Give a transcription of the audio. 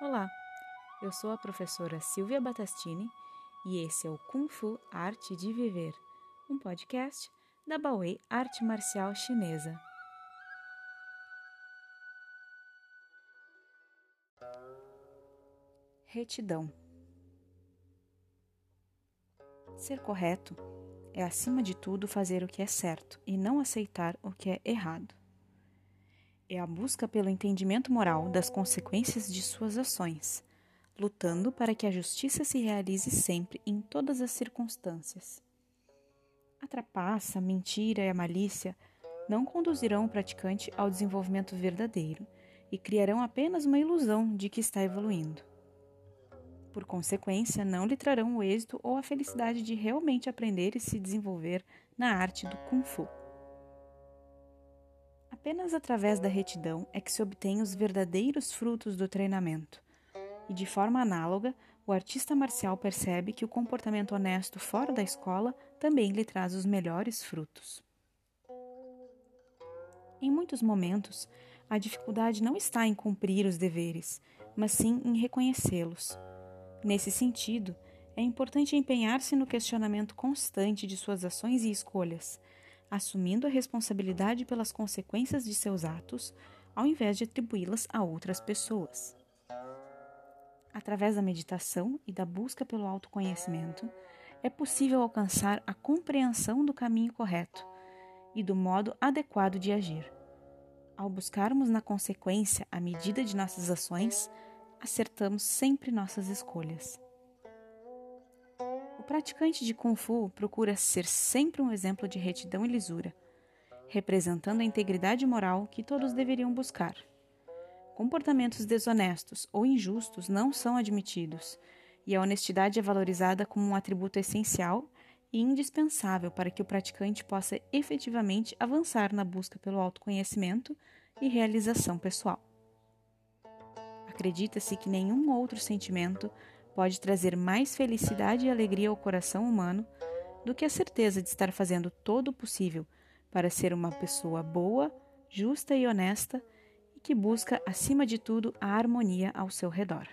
Olá, eu sou a professora Silvia Batastini e esse é o Kung Fu Arte de Viver, um podcast da Baoei Arte Marcial Chinesa. Retidão Ser correto é, acima de tudo, fazer o que é certo e não aceitar o que é errado é a busca pelo entendimento moral das consequências de suas ações, lutando para que a justiça se realize sempre em todas as circunstâncias. A trapaça, a mentira e a malícia não conduzirão o praticante ao desenvolvimento verdadeiro e criarão apenas uma ilusão de que está evoluindo. Por consequência, não lhe trarão o êxito ou a felicidade de realmente aprender e se desenvolver na arte do Kung Fu. Apenas através da retidão é que se obtém os verdadeiros frutos do treinamento. E de forma análoga, o artista marcial percebe que o comportamento honesto fora da escola também lhe traz os melhores frutos. Em muitos momentos, a dificuldade não está em cumprir os deveres, mas sim em reconhecê-los. Nesse sentido, é importante empenhar-se no questionamento constante de suas ações e escolhas, assumindo a responsabilidade pelas consequências de seus atos, ao invés de atribuí-las a outras pessoas. Através da meditação e da busca pelo autoconhecimento, é possível alcançar a compreensão do caminho correto e do modo adequado de agir. Ao buscarmos na consequência a medida de nossas ações, acertamos sempre nossas escolhas praticante de Kung Fu procura ser sempre um exemplo de retidão e lisura, representando a integridade moral que todos deveriam buscar. Comportamentos desonestos ou injustos não são admitidos, e a honestidade é valorizada como um atributo essencial e indispensável para que o praticante possa efetivamente avançar na busca pelo autoconhecimento e realização pessoal. Acredita-se que nenhum outro sentimento pode trazer mais felicidade e alegria ao coração humano do que a certeza de estar fazendo todo o possível para ser uma pessoa boa, justa e honesta e que busca, acima de tudo, a harmonia ao seu redor.